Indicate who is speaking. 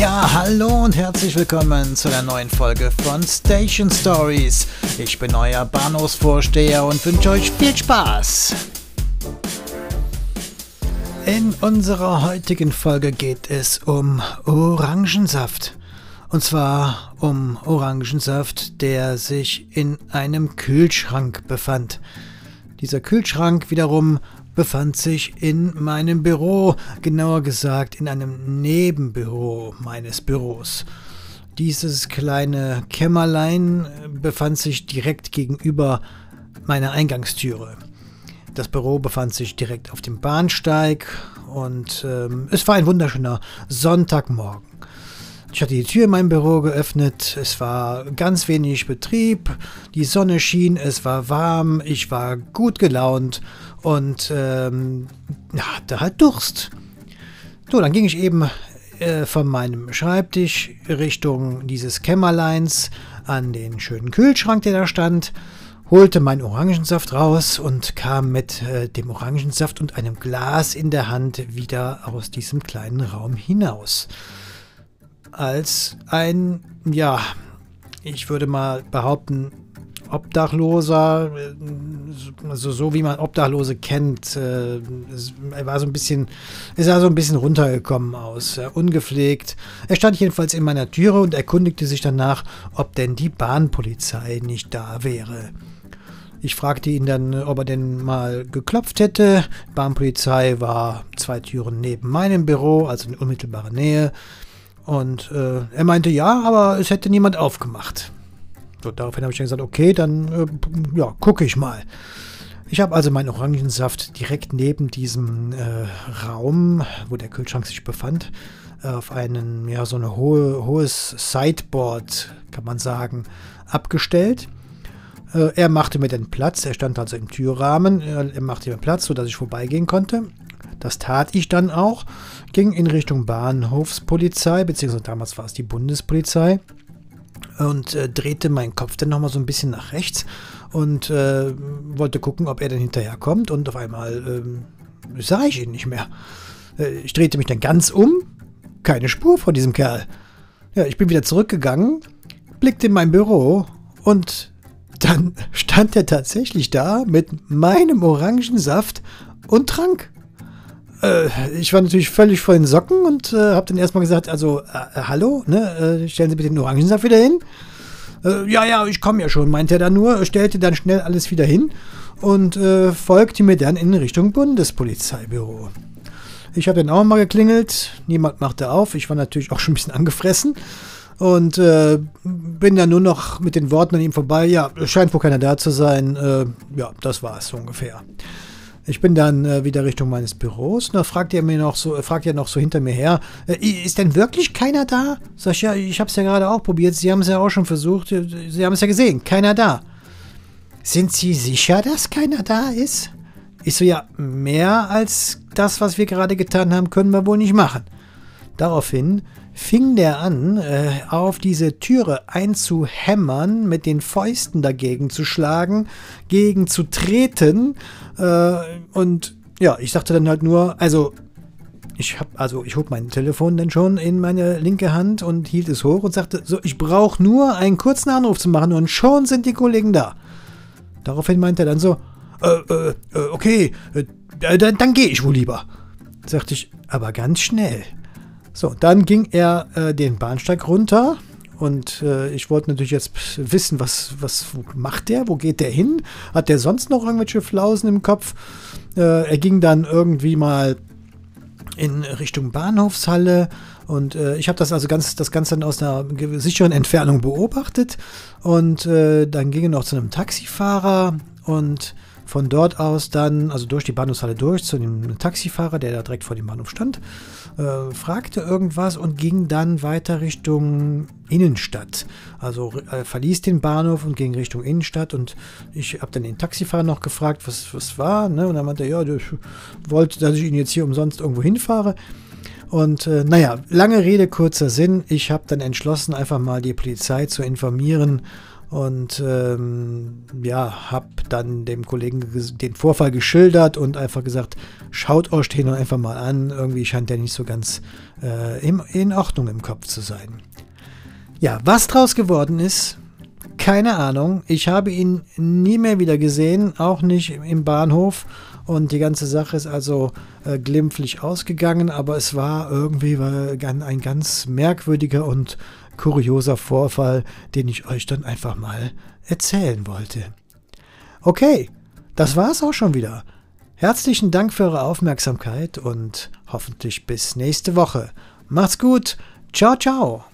Speaker 1: Ja, hallo und herzlich willkommen zu einer neuen Folge von Station Stories. Ich bin euer Bahnhofsvorsteher und wünsche euch viel Spaß. In unserer heutigen Folge geht es um Orangensaft. Und zwar um Orangensaft, der sich in einem Kühlschrank befand. Dieser Kühlschrank wiederum befand sich in meinem Büro, genauer gesagt in einem Nebenbüro meines Büros. Dieses kleine Kämmerlein befand sich direkt gegenüber meiner Eingangstüre. Das Büro befand sich direkt auf dem Bahnsteig und ähm, es war ein wunderschöner Sonntagmorgen. Ich hatte die Tür in meinem Büro geöffnet, es war ganz wenig Betrieb, die Sonne schien, es war warm, ich war gut gelaunt und ähm, hatte halt Durst. So, dann ging ich eben äh, von meinem Schreibtisch Richtung dieses Kämmerleins an den schönen Kühlschrank, der da stand, holte meinen Orangensaft raus und kam mit äh, dem Orangensaft und einem Glas in der Hand wieder aus diesem kleinen Raum hinaus. Als ein, ja, ich würde mal behaupten, Obdachloser, also so wie man Obdachlose kennt. Äh, er war so ein bisschen, er sah so ein bisschen runtergekommen aus, ungepflegt. Er stand jedenfalls in meiner Türe und erkundigte sich danach, ob denn die Bahnpolizei nicht da wäre. Ich fragte ihn dann, ob er denn mal geklopft hätte. Bahnpolizei war zwei Türen neben meinem Büro, also in unmittelbarer Nähe. Und äh, er meinte ja, aber es hätte niemand aufgemacht. So, daraufhin habe ich dann gesagt, okay, dann äh, ja, gucke ich mal. Ich habe also meinen Orangensaft direkt neben diesem äh, Raum, wo der Kühlschrank sich befand, äh, auf einen, ja, so ein hohe, hohes Sideboard, kann man sagen, abgestellt. Äh, er machte mir den Platz, er stand also im Türrahmen, er machte mir Platz, sodass ich vorbeigehen konnte. Das tat ich dann auch, ging in Richtung Bahnhofspolizei, beziehungsweise damals war es die Bundespolizei und äh, drehte meinen Kopf dann nochmal so ein bisschen nach rechts und äh, wollte gucken, ob er dann hinterherkommt und auf einmal ähm, sah ich ihn nicht mehr. Äh, ich drehte mich dann ganz um, keine Spur von diesem Kerl. Ja, ich bin wieder zurückgegangen, blickte in mein Büro und dann stand er tatsächlich da mit meinem Orangensaft und trank. Äh, ich war natürlich völlig vor den Socken und äh, habe dann erstmal gesagt, also, äh, hallo, ne, äh, stellen Sie bitte den Orangensaft wieder hin. Äh, ja, ja, ich komme ja schon, meinte er dann nur, stellte dann schnell alles wieder hin und äh, folgte mir dann in Richtung Bundespolizeibüro. Ich habe dann auch mal geklingelt, niemand machte auf, ich war natürlich auch schon ein bisschen angefressen und äh, bin dann nur noch mit den Worten an ihm vorbei, ja, scheint wohl keiner da zu sein, äh, ja, das war es so ungefähr. Ich bin dann äh, wieder Richtung meines Büros und da fragt er mir noch so, äh, fragt er noch so hinter mir her, äh, ist denn wirklich keiner da? Sag ich, ja, ich habe es ja gerade auch probiert, Sie haben es ja auch schon versucht, äh, Sie haben es ja gesehen, keiner da. Sind Sie sicher, dass keiner da ist? Ich so, ja, mehr als das, was wir gerade getan haben, können wir wohl nicht machen. Daraufhin fing der an, äh, auf diese Türe einzuhämmern, mit den Fäusten dagegen zu schlagen, gegen zu treten. Äh, und ja, ich sagte dann halt nur, also ich habe also ich hob mein Telefon dann schon in meine linke Hand und hielt es hoch und sagte so ich brauche nur einen kurzen Anruf zu machen und schon sind die Kollegen da. Daraufhin meinte er dann so äh, äh, äh okay, äh, dann, dann gehe ich wohl lieber. Sagte ich, aber ganz schnell. So, dann ging er äh, den Bahnsteig runter und äh, ich wollte natürlich jetzt wissen, was, was macht der, wo geht der hin? Hat der sonst noch irgendwelche Flausen im Kopf? Äh, er ging dann irgendwie mal in Richtung Bahnhofshalle und äh, ich habe das also ganz, das Ganze dann aus einer sicheren Entfernung beobachtet und äh, dann ging er noch zu einem Taxifahrer und von dort aus dann, also durch die Bahnhofshalle durch, zu dem Taxifahrer, der da direkt vor dem Bahnhof stand, äh, fragte irgendwas und ging dann weiter Richtung Innenstadt. Also äh, verließ den Bahnhof und ging Richtung Innenstadt und ich habe dann den Taxifahrer noch gefragt, was, was war, ne? Und dann meinte er, ja, ich wollte, dass ich ihn jetzt hier umsonst irgendwo hinfahre. Und äh, naja, lange Rede, kurzer Sinn. Ich habe dann entschlossen, einfach mal die Polizei zu informieren und ähm, ja, habe dann dem Kollegen den Vorfall geschildert und einfach gesagt, schaut euch den einfach mal an. Irgendwie scheint der nicht so ganz äh, in, in Ordnung im Kopf zu sein. Ja, was draus geworden ist, keine Ahnung. Ich habe ihn nie mehr wieder gesehen, auch nicht im Bahnhof. Und die ganze Sache ist also äh, glimpflich ausgegangen, aber es war irgendwie ein ganz merkwürdiger und kurioser Vorfall, den ich euch dann einfach mal erzählen wollte. Okay, das war's auch schon wieder. Herzlichen Dank für eure Aufmerksamkeit und hoffentlich bis nächste Woche. Macht's gut. Ciao, ciao.